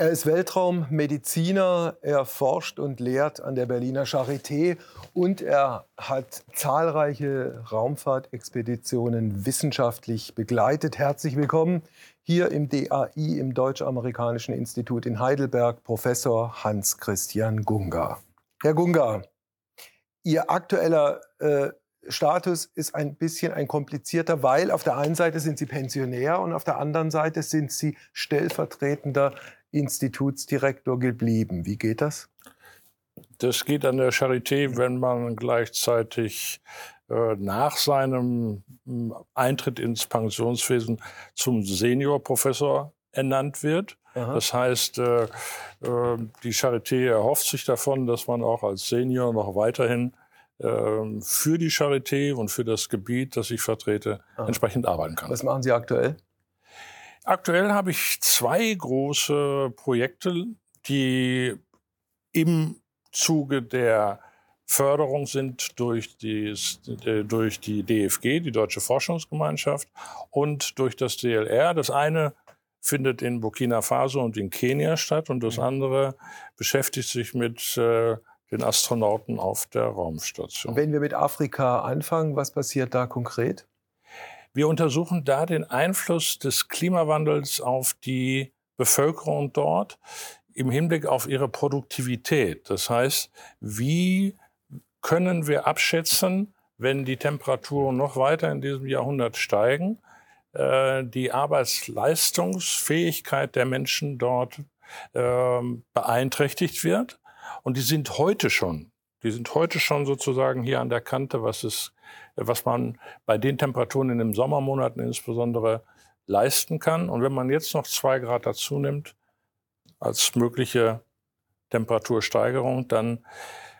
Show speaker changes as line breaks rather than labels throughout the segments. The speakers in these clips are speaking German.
Er ist Weltraummediziner, er forscht und lehrt an der Berliner Charité und er hat zahlreiche Raumfahrtexpeditionen wissenschaftlich begleitet. Herzlich willkommen hier im DAI, im Deutsch-Amerikanischen Institut in Heidelberg, Professor Hans-Christian Gunga. Herr Gunga, Ihr aktueller äh, Status ist ein bisschen ein komplizierter, weil auf der einen Seite sind Sie Pensionär und auf der anderen Seite sind Sie stellvertretender Institutsdirektor geblieben. Wie geht das?
Das geht an der Charité, wenn man gleichzeitig äh, nach seinem hm, Eintritt ins Pensionswesen zum Seniorprofessor ernannt wird. Aha. Das heißt, äh, äh, die Charité erhofft sich davon, dass man auch als Senior noch weiterhin äh, für die Charité und für das Gebiet, das ich vertrete, Aha. entsprechend arbeiten kann.
Was machen Sie aktuell?
Aktuell habe ich zwei große Projekte, die im Zuge der Förderung sind durch die, durch die DFG, die Deutsche Forschungsgemeinschaft, und durch das DLR. Das eine findet in Burkina Faso und in Kenia statt und das andere beschäftigt sich mit äh, den Astronauten auf der Raumstation.
Wenn wir mit Afrika anfangen, was passiert da konkret?
Wir untersuchen da den Einfluss des Klimawandels auf die Bevölkerung dort im Hinblick auf ihre Produktivität. Das heißt, wie können wir abschätzen, wenn die Temperaturen noch weiter in diesem Jahrhundert steigen, äh, die Arbeitsleistungsfähigkeit der Menschen dort äh, beeinträchtigt wird. Und die sind heute schon, die sind heute schon sozusagen hier an der Kante, was es was man bei den Temperaturen in den Sommermonaten insbesondere leisten kann. Und wenn man jetzt noch zwei Grad dazu nimmt als mögliche Temperatursteigerung, dann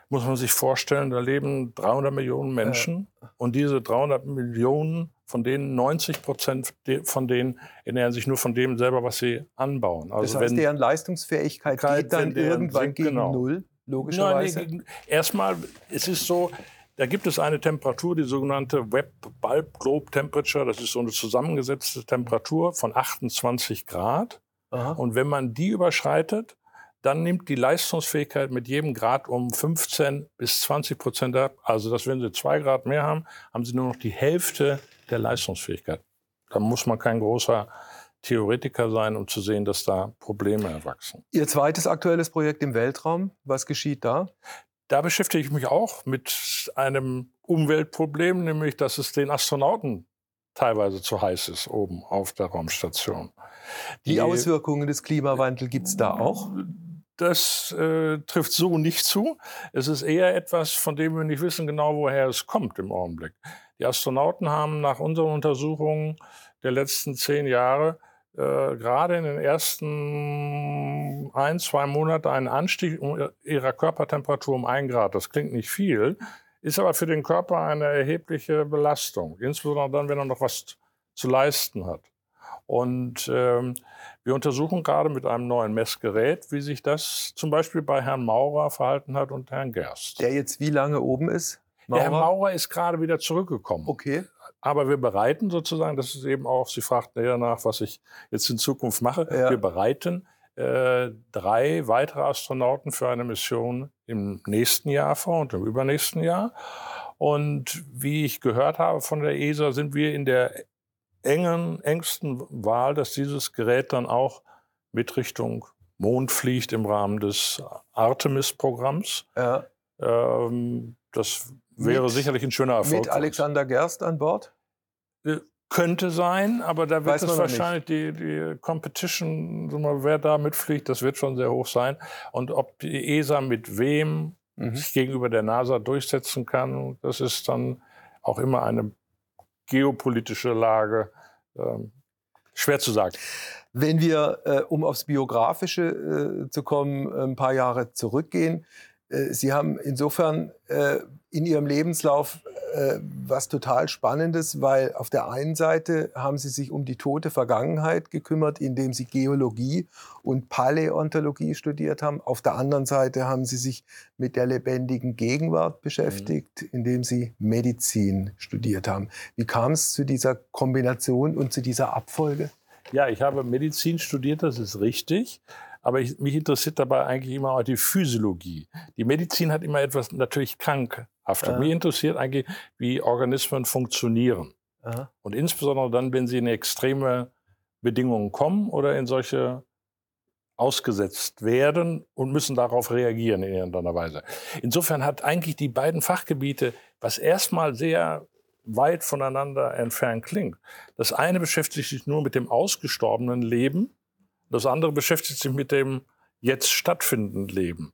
muss man sich vorstellen, da leben 300 Millionen Menschen ja. und diese 300 Millionen, von denen 90 Prozent von denen ernähren sich nur von dem selber, was sie anbauen.
Also das heißt, wenn, deren Leistungsfähigkeit geht dann irgendwann gegen genau. Null, logischerweise? Nein, nee,
erstmal, es ist so, da gibt es eine Temperatur, die sogenannte Web Bulb Globe Temperature. Das ist so eine zusammengesetzte Temperatur von 28 Grad. Aha. Und wenn man die überschreitet, dann nimmt die Leistungsfähigkeit mit jedem Grad um 15 bis 20 Prozent ab. Also, dass wenn Sie zwei Grad mehr haben, haben Sie nur noch die Hälfte der Leistungsfähigkeit. Da muss man kein großer Theoretiker sein, um zu sehen, dass da Probleme erwachsen.
Ihr zweites aktuelles Projekt im Weltraum, was geschieht da?
Da beschäftige ich mich auch mit einem Umweltproblem, nämlich dass es den Astronauten teilweise zu heiß ist oben auf der Raumstation.
Die, Die Auswirkungen des Klimawandels gibt es da auch?
Das äh, trifft so nicht zu. Es ist eher etwas, von dem wir nicht wissen genau, woher es kommt im Augenblick. Die Astronauten haben nach unseren Untersuchungen der letzten zehn Jahre äh, gerade in den ersten ein, zwei Monaten einen Anstieg ihrer Körpertemperatur um ein Grad. Das klingt nicht viel, ist aber für den Körper eine erhebliche Belastung, insbesondere dann, wenn er noch was zu leisten hat. Und ähm, wir untersuchen gerade mit einem neuen Messgerät, wie sich das zum Beispiel bei Herrn Maurer verhalten hat und Herrn Gerst.
Der jetzt wie lange oben ist?
Maurer? Der Herr Maurer ist gerade wieder zurückgekommen.
Okay.
Aber wir bereiten sozusagen, das ist eben auch, Sie fragten ja nach, was ich jetzt in Zukunft mache. Ja. Wir bereiten äh, drei weitere Astronauten für eine Mission im nächsten Jahr vor und im übernächsten Jahr. Und wie ich gehört habe von der ESA, sind wir in der engen, engsten Wahl, dass dieses Gerät dann auch mit Richtung Mond fliegt im Rahmen des Artemis-Programms. Ja. Ähm, das wäre mit, sicherlich ein schöner Erfolg.
Mit Alexander Gerst an Bord?
Äh, könnte sein, aber da wird es wahrscheinlich die, die Competition, wer da mitfliegt, das wird schon sehr hoch sein. Und ob die ESA mit wem mhm. sich gegenüber der NASA durchsetzen kann, das ist dann auch immer eine geopolitische Lage. Ähm, schwer zu sagen.
Wenn wir, äh, um aufs Biografische äh, zu kommen, ein paar Jahre zurückgehen, äh, Sie haben insofern in Ihrem Lebenslauf äh, was total Spannendes, weil auf der einen Seite haben Sie sich um die tote Vergangenheit gekümmert, indem Sie Geologie und Paläontologie studiert haben. Auf der anderen Seite haben Sie sich mit der lebendigen Gegenwart beschäftigt, mhm. indem Sie Medizin studiert haben. Wie kam es zu dieser Kombination und zu dieser Abfolge?
Ja, ich habe Medizin studiert, das ist richtig. Aber ich, mich interessiert dabei eigentlich immer auch die Physiologie. Die Medizin hat immer etwas natürlich krankhaftes. Ja. Mich interessiert eigentlich, wie Organismen funktionieren. Aha. Und insbesondere dann, wenn sie in extreme Bedingungen kommen oder in solche ausgesetzt werden und müssen darauf reagieren in irgendeiner Weise. Insofern hat eigentlich die beiden Fachgebiete, was erstmal sehr weit voneinander entfernt klingt. Das eine beschäftigt sich nur mit dem ausgestorbenen Leben, das andere beschäftigt sich mit dem jetzt stattfindenden Leben.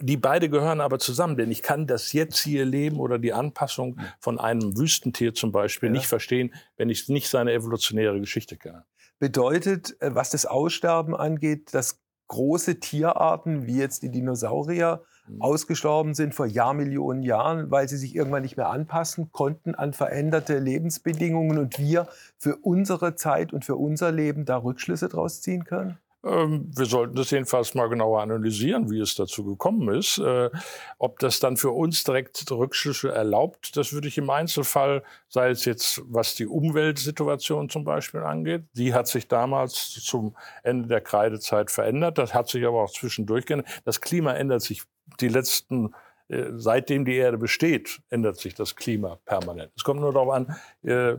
Die beide gehören aber zusammen, denn ich kann das jetzige Leben oder die Anpassung von einem Wüstentier zum Beispiel ja. nicht verstehen, wenn ich nicht seine evolutionäre Geschichte kenne.
Bedeutet, äh, was das Aussterben angeht, dass große Tierarten wie jetzt die Dinosaurier. Ausgestorben sind vor Jahrmillionen Jahren, weil sie sich irgendwann nicht mehr anpassen konnten an veränderte Lebensbedingungen und wir für unsere Zeit und für unser Leben da Rückschlüsse draus ziehen können?
Ähm, wir sollten das jedenfalls mal genauer analysieren, wie es dazu gekommen ist. Äh, ob das dann für uns direkt Rückschlüsse erlaubt, das würde ich im Einzelfall, sei es jetzt was die Umweltsituation zum Beispiel angeht, die hat sich damals zum Ende der Kreidezeit verändert. Das hat sich aber auch zwischendurch geändert. Das Klima ändert sich die letzten äh, Seitdem die Erde besteht, ändert sich das Klima permanent. Es kommt nur darauf an, äh,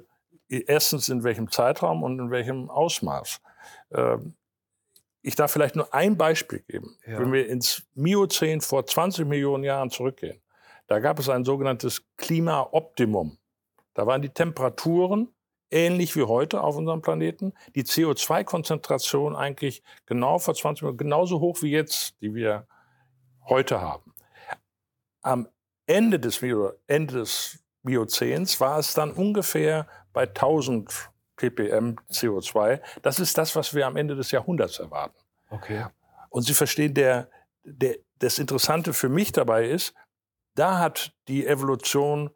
erstens in welchem Zeitraum und in welchem Ausmaß. Ich darf vielleicht nur ein Beispiel geben. Ja. Wenn wir ins Miozän vor 20 Millionen Jahren zurückgehen, da gab es ein sogenanntes Klimaoptimum. Da waren die Temperaturen ähnlich wie heute auf unserem Planeten, die CO2-Konzentration eigentlich genau vor 20 Millionen, genauso hoch wie jetzt, die wir heute haben. Am Ende des, Ende des Miozäns war es dann ungefähr bei 1000 ppm CO2. Das ist das, was wir am Ende des Jahrhunderts erwarten.
Okay.
Und Sie verstehen, der, der, das Interessante für mich dabei ist, da hat die Evolution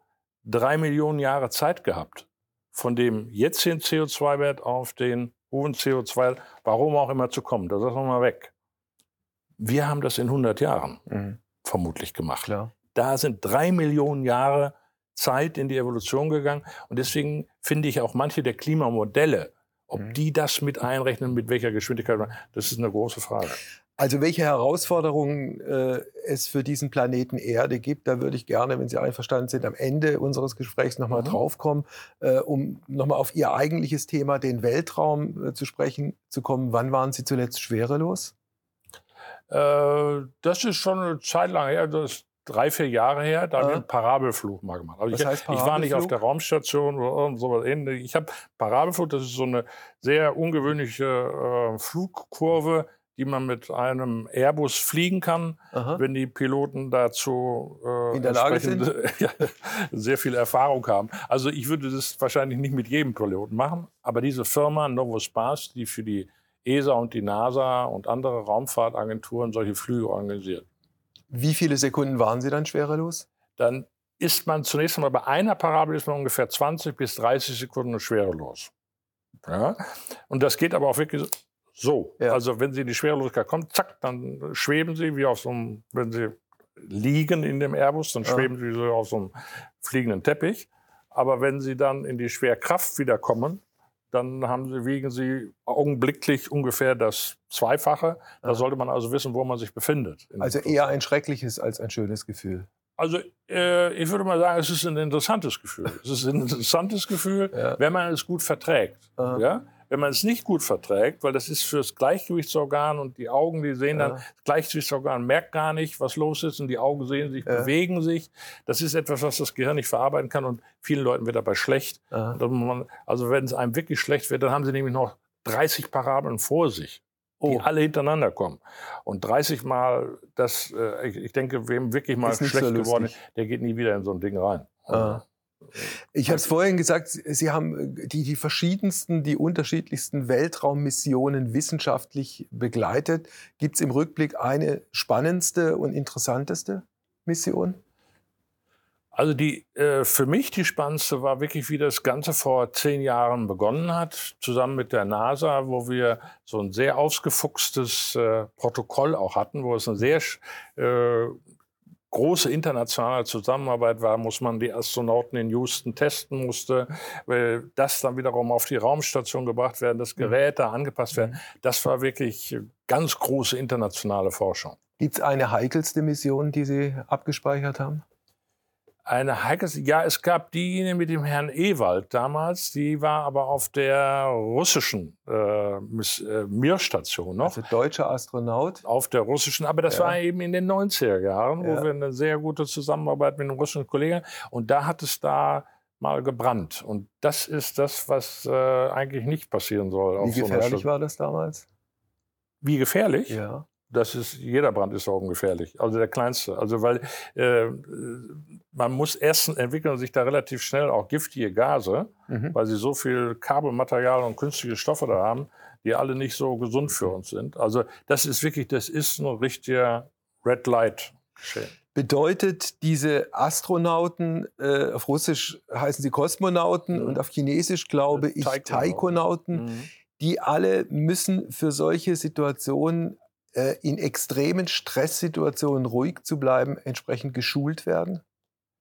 drei Millionen Jahre Zeit gehabt, von dem jetzigen CO2-Wert auf den hohen CO2, warum auch immer zu kommen. Das ist mal weg. Wir haben das in 100 Jahren mhm. vermutlich gemacht.
Klar.
Da sind drei Millionen Jahre Zeit in die Evolution gegangen. Und deswegen finde ich auch manche der Klimamodelle, ob mhm. die das mit einrechnen, mit welcher Geschwindigkeit, das ist eine große Frage.
Also welche Herausforderungen äh, es für diesen Planeten Erde gibt, da würde ich gerne, wenn Sie einverstanden sind, am Ende unseres Gesprächs nochmal mhm. draufkommen, äh, um nochmal auf Ihr eigentliches Thema, den Weltraum, äh, zu sprechen zu kommen. Wann waren Sie zuletzt schwerelos?
Äh, das ist schon eine Zeit lang her. Das drei, vier Jahre her, da ja. habe ich einen Parabelflug mal gemacht. Also ich, heißt ich, war nicht auf der Raumstation oder sowas ähnliches. Ich habe Parabelflug, das ist so eine sehr ungewöhnliche äh, Flugkurve, die man mit einem Airbus fliegen kann, Aha. wenn die Piloten dazu
äh, in der Lage sind,
sehr viel Erfahrung haben. Also ich würde das wahrscheinlich nicht mit jedem Piloten machen, aber diese Firma Novospace, die für die ESA und die NASA und andere Raumfahrtagenturen solche Flüge organisiert.
Wie viele Sekunden waren Sie dann schwerelos?
Dann ist man zunächst einmal bei einer Parabel ist man ungefähr 20 bis 30 Sekunden schwerelos. Ja? Und das geht aber auch wirklich so. Ja. Also wenn Sie in die Schwerelosigkeit kommen, zack, dann schweben Sie wie auf so einem, wenn Sie liegen in dem Airbus, dann schweben ja. Sie so auf so einem fliegenden Teppich. Aber wenn Sie dann in die Schwerkraft wieder kommen, dann haben sie, wiegen sie augenblicklich ungefähr das Zweifache. Da sollte man also wissen, wo man sich befindet.
Also eher ein schreckliches als ein schönes Gefühl.
Also äh, ich würde mal sagen, es ist ein interessantes Gefühl. Es ist ein interessantes Gefühl, ja. wenn man es gut verträgt. Ja? Wenn man es nicht gut verträgt, weil das ist fürs Gleichgewichtsorgan und die Augen, die sehen dann, das Gleichgewichtsorgan merkt gar nicht, was los ist und die Augen sehen sich, ja. bewegen sich. Das ist etwas, was das Gehirn nicht verarbeiten kann und vielen Leuten wird dabei schlecht. Man, also wenn es einem wirklich schlecht wird, dann haben sie nämlich noch 30 Parabeln vor sich die oh. alle hintereinander kommen. Und 30 Mal, das, äh, ich, ich, denke, wem wirklich mal schlecht so geworden ist, der geht nie wieder in so ein Ding rein.
Ah. Ich habe es vorhin gesagt, Sie haben äh, die, die verschiedensten, die unterschiedlichsten Weltraummissionen wissenschaftlich begleitet. Gibt es im Rückblick eine spannendste und interessanteste Mission?
Also die, äh, für mich die spannendste war wirklich, wie das Ganze vor zehn Jahren begonnen hat, zusammen mit der NASA, wo wir so ein sehr ausgefuchstes äh, Protokoll auch hatten, wo es eine sehr äh, große internationale Zusammenarbeit war, muss man die Astronauten in Houston testen musste, weil das dann wiederum auf die Raumstation gebracht werden, das Gerät da angepasst werden. Das war wirklich ganz große internationale Forschung.
Gibt es eine heikelste Mission, die Sie abgespeichert haben?
Eine heikles, ja, es gab diejenige mit dem Herrn Ewald damals, die war aber auf der russischen äh, äh, Mir-Station noch.
Also deutscher Astronaut?
Auf der russischen, aber das ja. war eben in den 90er Jahren, wo ja. wir eine sehr gute Zusammenarbeit mit den russischen Kollegen und da hat es da mal gebrannt. Und das ist das, was äh, eigentlich nicht passieren soll.
Wie gefährlich so war das damals?
Wie gefährlich?
Ja
das ist, jeder Brand ist gefährlich. Also der kleinste. Also weil äh, man muss erst entwickeln sich da relativ schnell auch giftige Gase, mhm. weil sie so viel Kabelmaterial und künstliche Stoffe da haben, die alle nicht so gesund für uns sind. Also das ist wirklich, das ist ein richtiger Red Light geschehen.
Bedeutet diese Astronauten, äh, auf Russisch heißen sie Kosmonauten mhm. und auf Chinesisch glaube ich Taikonauten, mhm. die alle müssen für solche Situationen äh, in extremen Stresssituationen ruhig zu bleiben, entsprechend geschult werden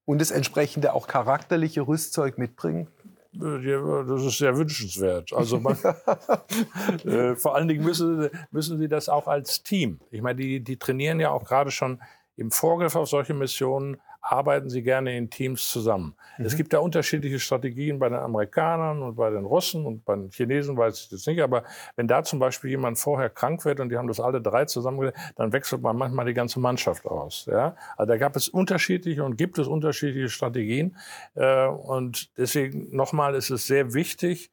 und das entsprechende auch charakterliche Rüstzeug mitbringen?
Das ist sehr wünschenswert. Also man, äh, vor allen Dingen müssen, müssen sie das auch als Team. Ich meine, die, die trainieren ja auch gerade schon im Vorgriff auf solche Missionen arbeiten sie gerne in Teams zusammen. Mhm. Es gibt da unterschiedliche Strategien bei den Amerikanern und bei den Russen und bei den Chinesen weiß ich das nicht. Aber wenn da zum Beispiel jemand vorher krank wird und die haben das alle drei zusammen, dann wechselt man manchmal die ganze Mannschaft aus. Ja? Also da gab es unterschiedliche und gibt es unterschiedliche Strategien. Äh, und deswegen nochmal ist es sehr wichtig,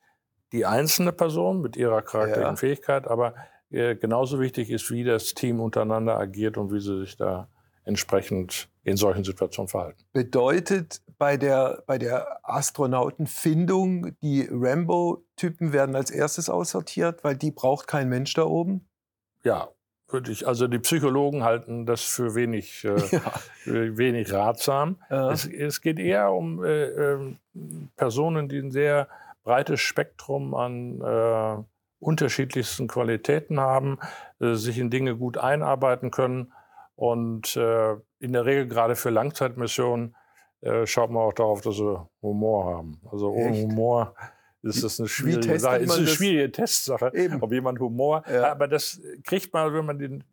die einzelne Person mit ihrer charakterlichen ja. Fähigkeit, aber äh, genauso wichtig ist, wie das Team untereinander agiert und wie sie sich da entsprechend in solchen Situationen verhalten.
Bedeutet bei der, bei der Astronautenfindung, die Rambo-Typen werden als erstes aussortiert, weil die braucht kein Mensch da oben?
Ja, würde ich. Also die Psychologen halten das für wenig, äh, ja. wenig ratsam. Ja. Es, es, geht eher um äh, äh, Personen, die ein sehr breites Spektrum an äh, unterschiedlichsten Qualitäten haben, äh, sich in Dinge gut einarbeiten können und äh, in der Regel gerade für Langzeitmissionen äh, schaut man auch darauf, dass sie Humor haben. Also ohne Echt? Humor ist das eine schwierige Sache. Ist eine schwierige Testsache, Eben. ob jemand Humor. Ja. Aber das kriegt man, wenn man den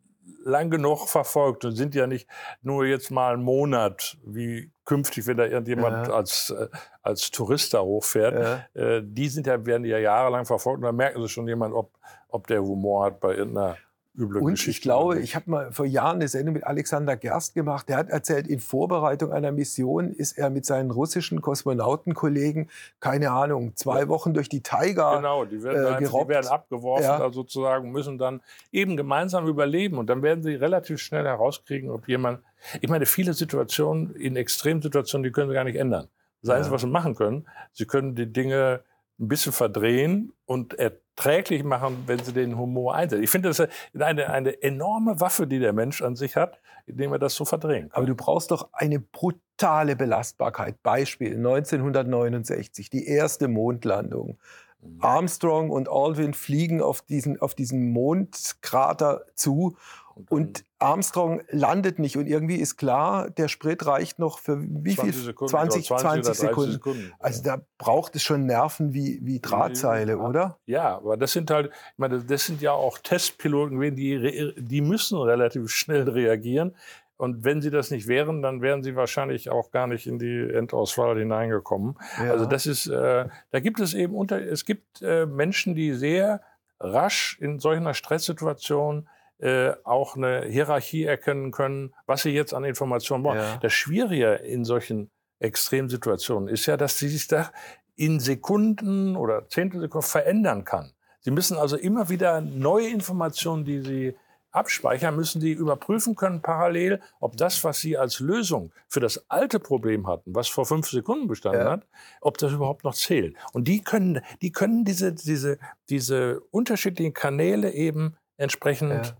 lang genug verfolgt und sind ja nicht nur jetzt mal einen Monat, wie künftig, wenn da irgendjemand ja. als, äh, als Tourist da hochfährt. Ja. Äh, die sind ja, werden ja jahrelang verfolgt und dann merken sie schon jemand, ob, ob der Humor hat bei irgendeiner üble
Und
Geschichte.
ich glaube, ich habe mal vor Jahren eine Sendung mit Alexander Gerst gemacht. Der hat erzählt, in Vorbereitung einer Mission ist er mit seinen russischen Kosmonautenkollegen, keine Ahnung, zwei Wochen durch die Taiga
Genau, die werden, äh, gerobbt. die werden abgeworfen ja. sozusagen, müssen dann eben gemeinsam überleben. Und dann werden sie relativ schnell herauskriegen, ob jemand... Ich meine, viele Situationen, in Extremsituationen, die können sie gar nicht ändern. Das Einzige, ja. was sie machen können, sie können die Dinge ein bisschen verdrehen und erträglich machen, wenn sie den Humor einsetzen. Ich finde, das ist eine, eine enorme Waffe, die der Mensch an sich hat, indem er das so kann.
Aber du brauchst doch eine brutale Belastbarkeit. Beispiel 1969, die erste Mondlandung. Armstrong und Aldrin fliegen auf diesen, auf diesen Mondkrater zu und Armstrong landet nicht. Und irgendwie ist klar, der Sprit reicht noch für wie 20 viel?
Sekunden,
20, 20, 20 Sekunden.
Sekunden.
Also da braucht es schon Nerven wie, wie Drahtseile, oder?
Ja, aber das sind halt, ich meine, das sind ja auch Testpiloten, die, die müssen relativ schnell reagieren. Und wenn sie das nicht wären, dann wären sie wahrscheinlich auch gar nicht in die Endauswahl hineingekommen. Ja. Also das ist, äh, da gibt es eben unter, es gibt äh, Menschen, die sehr rasch in solch einer Stresssituation äh, auch eine Hierarchie erkennen können, was sie jetzt an Informationen brauchen. Ja. Das Schwierige in solchen Extremsituationen ist ja, dass sie sich da in Sekunden oder Zehntelsekunden verändern kann. Sie müssen also immer wieder neue Informationen, die sie abspeichern, müssen die überprüfen können parallel, ob das, was sie als Lösung für das alte Problem hatten, was vor fünf Sekunden bestanden ja. hat, ob das überhaupt noch zählt. Und die können, die können diese, diese, diese unterschiedlichen Kanäle eben entsprechend ja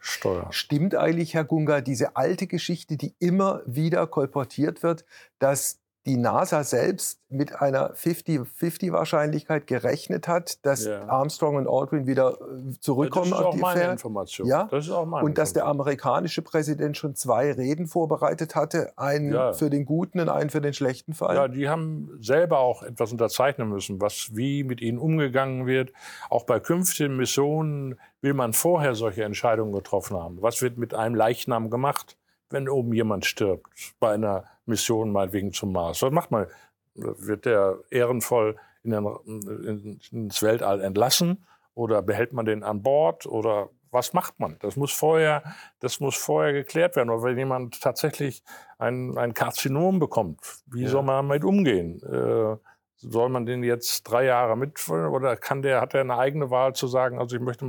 steuern.
Stimmt eigentlich, Herr Gunga, diese alte Geschichte, die immer wieder kolportiert wird, dass die NASA selbst mit einer 50-50-Wahrscheinlichkeit gerechnet hat, dass
Ja.
Armstrong und Aldrin wieder äh, zurückkommen
das ist
auf
auch
die
meine. Information.
Ja?
Das ist auch meine
Und dass der amerikanische Präsident schon zwei Reden vorbereitet hatte, einen
Ja.
für den guten und einen für den schlechten Fall.
Ja, die haben selber auch etwas unterzeichnen müssen, was wie mit ihnen umgegangen wird. Auch bei künftigen Missionen will man vorher solche Entscheidungen getroffen haben. Was wird mit einem Leichnam gemacht, wenn oben jemand stirbt bei einer Mission meinetwegen zum Mars? Was macht man? Wird der ehrenvoll in den, in, ins Weltall entlassen oder behält man den an Bord oder was macht man? Das muss vorher, das muss vorher geklärt werden. Oder wenn jemand tatsächlich ein, ein Karzinom bekommt, wie
Ja.
soll man damit umgehen? Äh, soll man den jetzt drei Jahre mit oder kann der, hat er eine eigene Wahl zu sagen, also ich möchte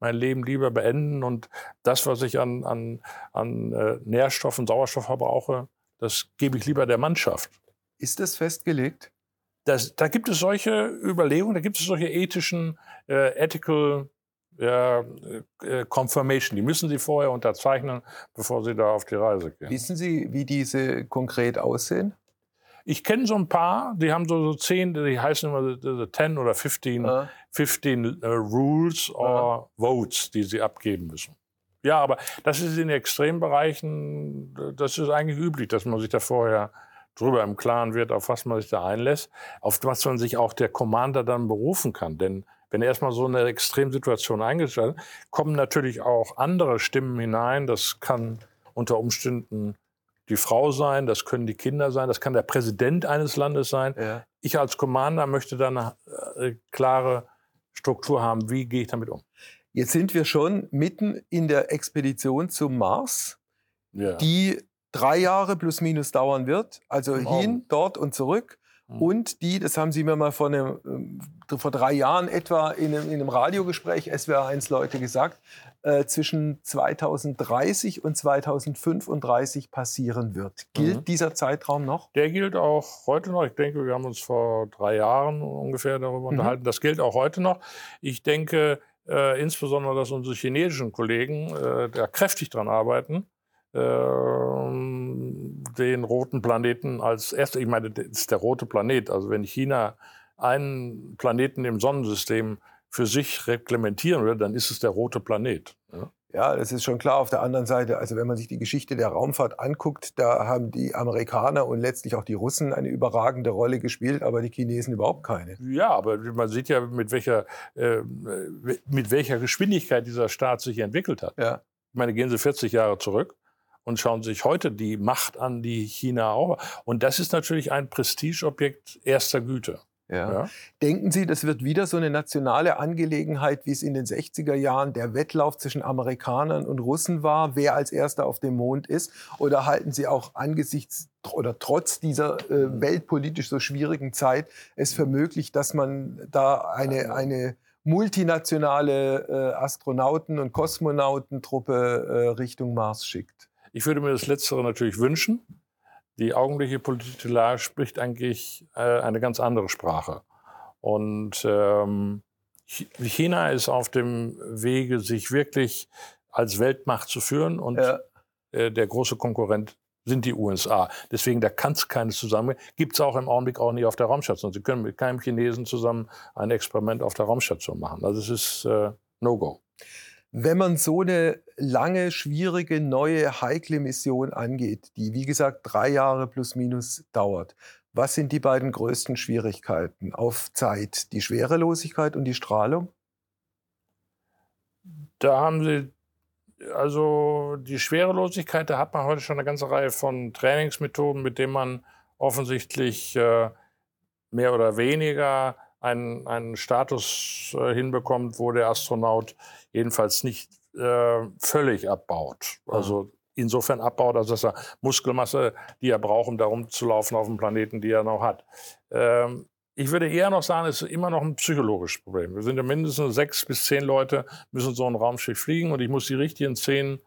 mein Leben lieber beenden und das, was ich an, an, an äh, Nährstoffen, Sauerstoff verbrauche, das gebe ich lieber der Mannschaft.
Ist das festgelegt?
Das, da gibt es solche Überlegungen, da gibt es solche ethischen, äh, ethical ja, äh, Confirmation. Die müssen Sie vorher unterzeichnen, bevor Sie da auf die Reise gehen.
Wissen Sie, wie diese konkret aussehen?
Ich kenne so ein paar, die haben so, so zehn, die heißen immer the, the 10 oder 15,
Ah.
15 äh, Rules or Votes, die sie abgeben müssen. Ja, aber das ist in Extrembereichen, das ist eigentlich üblich, dass man sich da vorher drüber im Klaren wird, auf was man sich da einlässt, auf was man sich auch der Commander dann berufen kann. Denn wenn erstmal so eine Extremsituation eingestellt kommen natürlich auch andere Stimmen hinein. Das kann unter Umständen die Frau sein, das können die Kinder sein, das kann der Präsident eines Landes sein.
Ja.
Ich als Commander möchte dann eine äh, klare Struktur haben, wie gehe ich damit um.
Jetzt sind wir schon mitten in der Expedition zum Mars,
Ja.
die drei Jahre plus minus dauern wird. Also
Im Augen.
hin, dort und zurück.
Mhm.
Und die, das haben Sie mir mal vor, einem, ähm, vor drei Jahren etwa in einem, in einem Radiogespräch SWR1 Leute gesagt, äh, zwischen 2030 und 2035 passieren wird. Gilt
Mhm.
dieser Zeitraum noch?
Der gilt auch heute noch. Ich denke, wir haben uns vor drei Jahren ungefähr darüber
Mhm.
unterhalten. Das gilt auch heute noch. Ich denke äh, insbesondere, dass unsere chinesischen Kollegen äh, da kräftig dran arbeiten, ähm, den roten Planeten als erster, ich meine, das ist der rote Planet. Also wenn China einen Planeten im Sonnensystem für sich reglementieren würde, dann ist es der rote Planet. Ja?
Ja, das ist schon klar. Auf der anderen Seite, also wenn man sich die Geschichte der Raumfahrt anguckt, da haben die Amerikaner und letztlich auch die Russen eine überragende Rolle gespielt, aber die Chinesen überhaupt keine.
Ja, aber man sieht ja, mit welcher, äh, mit welcher Geschwindigkeit dieser Staat sich entwickelt hat.
Ja.
Ich meine, gehen Sie 40 Jahre zurück und schauen sich heute die Macht an, die China auch. Und das ist natürlich ein Prestigeobjekt erster Güte.
Ja.
Ja?
Denken Sie, das wird wieder so eine nationale Angelegenheit, wie es in den 60er Jahren der Wettlauf zwischen Amerikanern und Russen war, wer als erster auf dem Mond ist? Oder halten Sie auch angesichts oder trotz dieser äh, weltpolitisch so schwierigen Zeit es für möglich, dass man da eine, eine multinationale äh, Astronauten- und Kosmonautentruppe äh, Richtung Mars schickt?
Ich würde mir das Letztere natürlich wünschen. Die augenblickliche politische Lage spricht eigentlich äh, eine ganz andere Sprache. Und ähm, Ch- China ist auf dem Wege, sich wirklich als Weltmacht zu führen. Und
Ja.
äh, der große Konkurrent sind die USA. Deswegen, da kann es keines zusammen. Gibt es auch im Augenblick auch nicht auf der Raumstation. Sie können mit keinem Chinesen zusammen ein Experiment auf der Raumstation machen. Also es ist äh, No-Go.
Wenn man so eine lange, schwierige, neue, heikle Mission angeht, die wie gesagt drei Jahre plus minus dauert, was sind die beiden größten Schwierigkeiten auf Zeit? Die Schwerelosigkeit und die Strahlung?
Da haben Sie, also die Schwerelosigkeit, da hat man heute schon eine ganze Reihe von Trainingsmethoden, mit denen man offensichtlich äh, mehr oder weniger einen, einen Status äh, hinbekommt, wo der Astronaut jedenfalls nicht äh, völlig abbaut. Also insofern abbaut, als dass er Muskelmasse, die er braucht, um da rumzulaufen auf dem Planeten, die er noch hat. Ähm, ich würde eher noch sagen, es ist immer noch ein psychologisches Problem. Wir sind ja mindestens sechs bis zehn Leute, müssen so ein Raumschiff fliegen und ich muss die richtigen zehn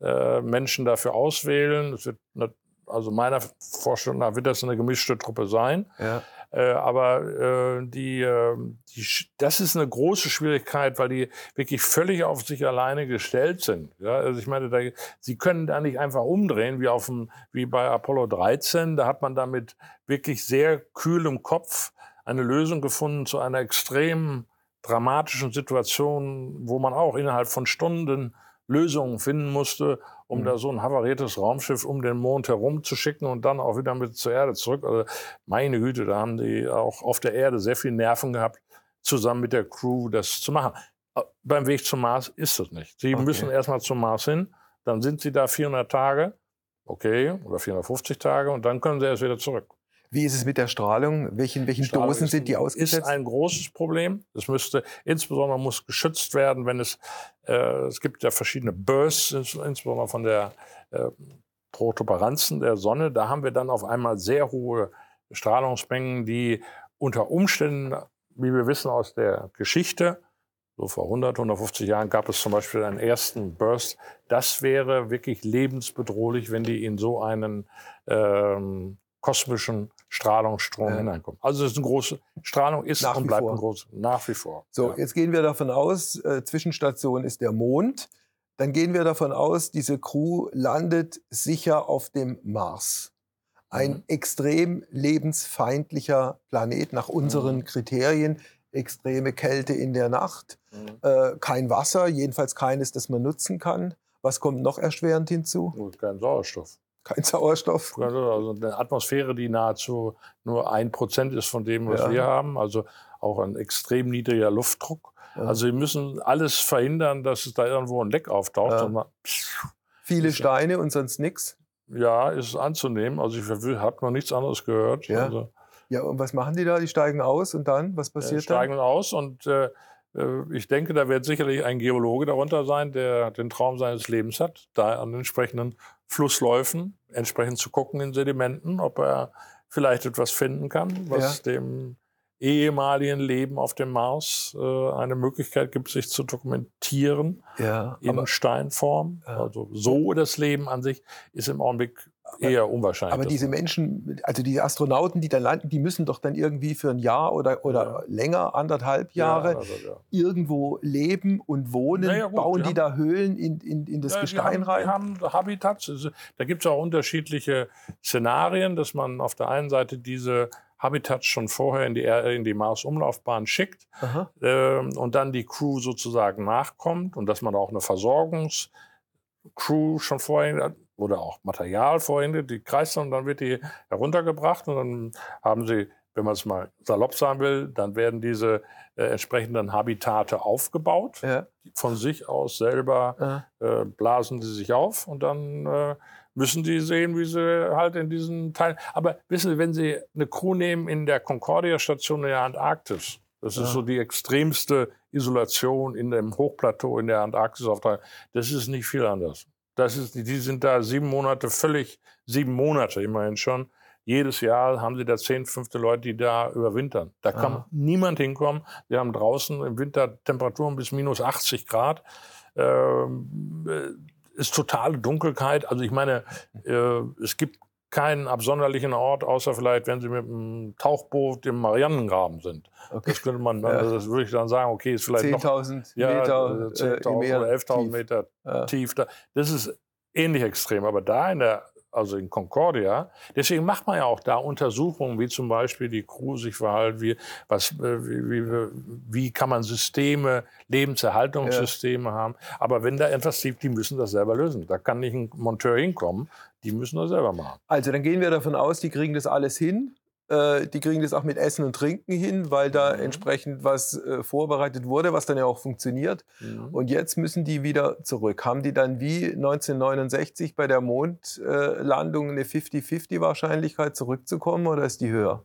äh, Menschen dafür auswählen. Es wird, ne- also meiner Vorstellung nach wird das eine gemischte Truppe sein.
Ja.
Äh, aber äh, die, äh, die, das ist eine große Schwierigkeit, weil die wirklich völlig auf sich alleine gestellt sind. Ja, also ich meine, da, sie können da nicht einfach umdrehen wie auf dem, wie bei Apollo 13. Da hat man damit wirklich sehr kühlem Kopf eine Lösung gefunden zu einer extrem dramatischen Situation, wo man auch innerhalb von Stunden Lösungen finden musste, um mhm. da so ein havariertes Raumschiff um den Mond herum zu schicken und dann auch wieder mit zur Erde zurück. Also meine Güte, da haben die auch auf der Erde sehr viel Nerven gehabt, zusammen mit der Crew das zu machen. Äh, beim Weg zum Mars ist das nicht. Sie okay. müssen erstmal zum Mars hin, dann sind sie da 400 Tage, okay, oder 450 Tage und dann können sie erst wieder zurück.
Wie ist es mit der Strahlung? Welchen, welchen Strahlung Dosen sind die ausgesetzt?
Ist ein großes Problem. Es müsste insbesondere muss geschützt werden, wenn es äh, es gibt ja verschiedene Bursts, insbesondere von der äh, Protuberanzen der Sonne. Da haben wir dann auf einmal sehr hohe Strahlungsmengen, die unter Umständen, wie wir wissen aus der Geschichte, so vor 100, 150 Jahren gab es zum Beispiel einen ersten Burst. Das wäre wirklich lebensbedrohlich, wenn die in so einen ähm, kosmischen Strahlungsstrom ja. hineinkommen. Also es ist eine große Strahlung ist nach und bleibt vor. ein groß nach wie vor.
So, ja. jetzt gehen wir davon aus, äh, Zwischenstation ist der Mond. Dann gehen wir davon aus, diese Crew landet sicher auf dem Mars. Ein mhm. extrem lebensfeindlicher Planet nach unseren mhm. Kriterien. Extreme Kälte in der Nacht, mhm. äh, kein Wasser, jedenfalls keines, das man nutzen kann. Was kommt noch erschwerend hinzu?
Und kein Sauerstoff
kein Sauerstoff.
Also eine Atmosphäre, die nahezu nur ein Prozent ist von dem, was ja. wir haben. Also auch ein extrem niedriger Luftdruck. Ja. Also sie müssen alles verhindern, dass es da irgendwo ein Leck auftaucht. Ja.
Man, Viele Steine und sonst nichts.
Ja, ist anzunehmen. Also ich habe noch nichts anderes gehört.
Ja.
Also,
ja, und was machen die da? Die steigen aus und dann? Was passiert
ja, steigen dann? aus und äh, äh, ich denke, da wird sicherlich ein Geologe darunter sein, der den Traum seines Lebens hat, da an entsprechenden Flussläufen entsprechend zu gucken in Sedimenten, ob er vielleicht etwas finden kann, was ja. dem ehemaligen Leben auf dem Mars äh, eine Möglichkeit gibt, sich zu dokumentieren ja, in Steinform. Ja. Also so das Leben an sich ist im Augenblick eher unwahrscheinlich.
Aber diese Menschen, also die Astronauten, die da landen, die müssen doch dann irgendwie für ein Jahr oder, oder ja. länger, anderthalb Jahre, ja, also, ja. irgendwo leben und wohnen. Naja, gut, Bauen die, die da Höhlen in, in, in das Gestein
haben,
rein?
Die haben Habitats. Also, da gibt es auch unterschiedliche Szenarien, dass man auf der einen Seite diese Habitats schon vorher in die, in die Mars-Umlaufbahn schickt ähm, und dann die Crew sozusagen nachkommt und dass man auch eine Versorgungscrew schon vorher oder auch Material vorhin, die kreist und dann wird die heruntergebracht und dann haben sie, wenn man es mal salopp sagen will, dann werden diese äh, entsprechenden Habitate aufgebaut. Ja. Von sich aus selber ja. äh, blasen sie sich auf und dann äh, müssen die sehen, wie sie halt in diesen Teilen. Aber wissen Sie, wenn Sie eine Crew nehmen in der Concordia-Station in der Antarktis, das ist ja. so die extremste Isolation in dem Hochplateau in der Antarktis. Das ist nicht viel anders. Das ist, die sind da sieben Monate völlig, sieben Monate immerhin schon. Jedes Jahr haben sie da zehn, fünfte Leute, die da überwintern. Da kann Aha. niemand hinkommen. Wir haben draußen im Winter Temperaturen bis minus 80 Grad. Ähm, äh, ist totale Dunkelheit. Also ich meine, äh, es gibt keinen absonderlichen Ort, außer vielleicht, wenn Sie mit einem Tauchboot im Marianengraben sind. Okay. Das könnte man, ja. das würde ich dann sagen, okay, ist vielleicht
10.000 Meter, 10
äh, oder 11.000 Meter ja. tief. Das ist ähnlich extrem. Aber da in der also in Concordia. Deswegen macht man ja auch da Untersuchungen, wie zum Beispiel die Crew sich verhält, wie, was, äh, wie, wie, wie kann man Systeme, Lebenserhaltungssysteme ja. haben. Aber wenn da etwas gibt, die müssen das selber lösen. Da kann nicht ein Monteur hinkommen, die müssen das selber machen.
Also dann gehen wir davon aus, die kriegen das alles hin. Äh, die kriegen das auch mit Essen und Trinken hin, weil da mhm. entsprechend was äh, vorbereitet wurde, was dann ja auch funktioniert. Mhm. Und jetzt müssen die wieder zurück. Haben die dann wie 1969 bei der Mondlandung eine 50-50 Wahrscheinlichkeit zurückzukommen oder ist die höher?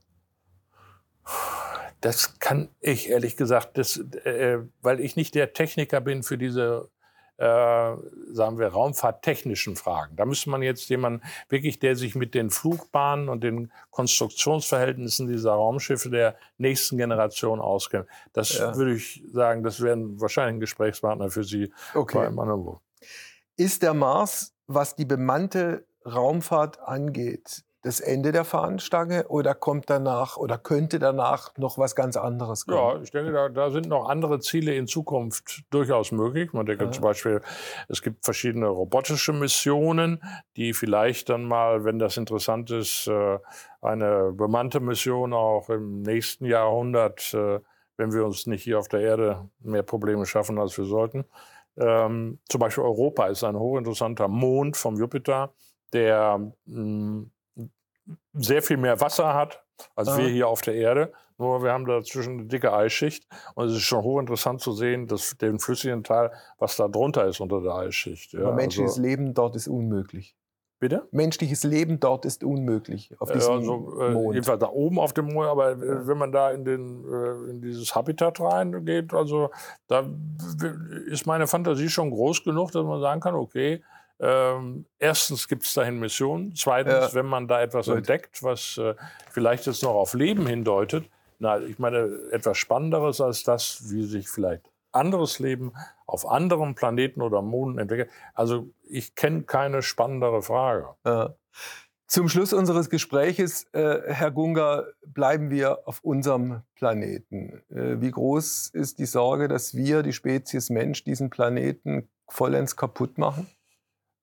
Das kann ich ehrlich gesagt, das, äh, weil ich nicht der Techniker bin für diese äh, sagen wir, raumfahrttechnischen Fragen. Da müsste man jetzt jemanden wirklich, der sich mit den Flugbahnen und den Konstruktionsverhältnissen dieser Raumschiffe der nächsten Generation auskennt. Das ja. würde ich sagen, das wären wahrscheinlich ein Gesprächspartner für Sie
okay. bei. Ist der Mars, was die bemannte Raumfahrt angeht, das Ende der Fahnenstange oder kommt danach oder könnte danach noch was ganz anderes kommen?
Ja, ich denke, da, da sind noch andere Ziele in Zukunft durchaus möglich. Man denkt ja. zum Beispiel, es gibt verschiedene robotische Missionen, die vielleicht dann mal, wenn das interessant ist, äh, eine bemannte Mission auch im nächsten Jahrhundert, äh, wenn wir uns nicht hier auf der Erde mehr Probleme schaffen, als wir sollten. Ähm, zum Beispiel Europa ist ein hochinteressanter Mond vom Jupiter, der mh, sehr viel mehr Wasser hat als ah. wir hier auf der Erde. Nur wir haben dazwischen eine dicke Eisschicht und es ist schon hochinteressant zu sehen, dass den flüssigen Teil, was da drunter ist unter der Eisschicht.
Ja, menschliches also, Leben dort ist unmöglich.
Bitte?
Menschliches Leben dort ist unmöglich
auf diesem also, äh, Mond. Jedenfalls da oben auf dem Mond, aber äh, wenn man da in, den, äh, in dieses Habitat reingeht, also da ist meine Fantasie schon groß genug, dass man sagen kann, okay, ähm, erstens gibt es dahin Missionen. Zweitens, ja. wenn man da etwas Gut. entdeckt, was äh, vielleicht jetzt noch auf Leben hindeutet, na, ich meine, etwas Spannenderes als das, wie sich vielleicht anderes Leben auf anderen Planeten oder Monden entwickelt. Also ich kenne keine spannendere Frage. Ja.
Zum Schluss unseres Gespräches, äh, Herr Gunga, bleiben wir auf unserem Planeten. Äh, wie groß ist die Sorge, dass wir, die Spezies Mensch, diesen Planeten vollends kaputt machen?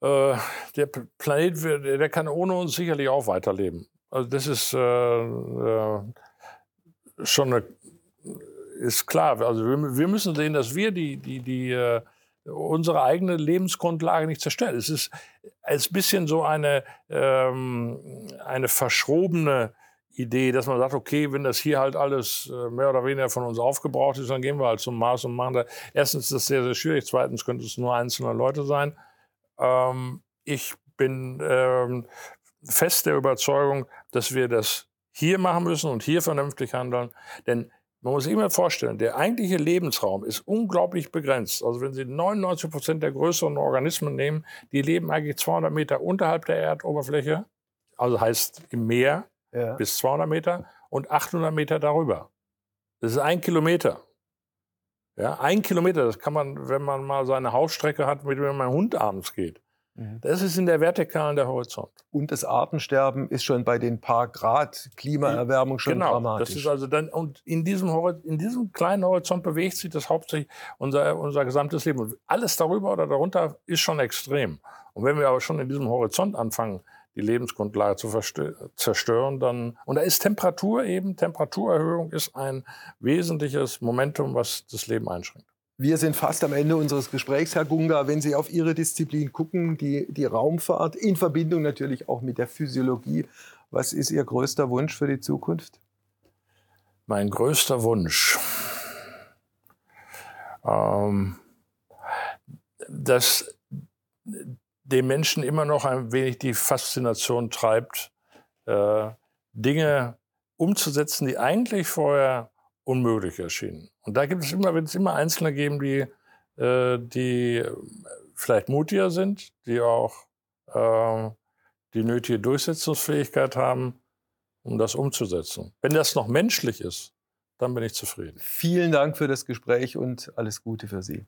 Äh, der Planet, der kann ohne uns sicherlich auch weiterleben. Also das ist äh, äh, schon eine, ist klar. Also wir, wir, müssen sehen, dass wir die, die, die äh, unsere eigene Lebensgrundlage nicht zerstören. Es ist ein bisschen so eine, ähm, eine verschrobene Idee, dass man sagt, okay, wenn das hier halt alles äh, mehr oder weniger von uns aufgebraucht ist, dann gehen wir halt zum Mars und machen da. Erstens ist das sehr, sehr schwierig. Zweitens könnte es nur einzelne Leute sein. Ähm, ich bin ähm, fest der Überzeugung, dass wir das hier machen müssen und hier vernünftig handeln. Denn man muss sich immer vorstellen, der eigentliche Lebensraum ist unglaublich begrenzt. Also wenn Sie 99 Prozent der größeren Organismen nehmen, die leben eigentlich 200 Meter unterhalb der Erdoberfläche, also heißt im Meer ja. bis 200 Meter und 800 Meter darüber. Das ist ein Kilometer. Ja, ein Kilometer, das kann man, wenn man mal seine Hausstrecke hat, mit dem man Hund abends geht. Mhm. Das ist in der Vertikalen der Horizont.
Und das Artensterben ist schon bei den paar Grad Klimaerwärmung schon
genau,
dramatisch.
Das ist also dann, und in diesem, in diesem kleinen Horizont bewegt sich das hauptsächlich unser, unser gesamtes Leben. Und alles darüber oder darunter ist schon extrem. Und wenn wir aber schon in diesem Horizont anfangen, die Lebensgrundlage zu zerstören, dann, und da ist Temperatur eben, Temperaturerhöhung ist ein wesentliches Momentum, was das Leben einschränkt.
Wir sind fast am Ende unseres Gesprächs, Herr Gunga. Wenn Sie auf Ihre Disziplin gucken, die, die Raumfahrt, in Verbindung natürlich auch mit der Physiologie, was ist Ihr größter Wunsch für die Zukunft?
Mein größter Wunsch, ähm, dass dem Menschen immer noch ein wenig die Faszination treibt, äh, Dinge umzusetzen, die eigentlich vorher unmöglich erschienen. Und da gibt es immer, wird es immer Einzelne geben, die, äh, die vielleicht mutiger sind, die auch äh, die nötige Durchsetzungsfähigkeit haben, um das umzusetzen. Wenn das noch menschlich ist, dann bin ich zufrieden.
Vielen Dank für das Gespräch und alles Gute für Sie.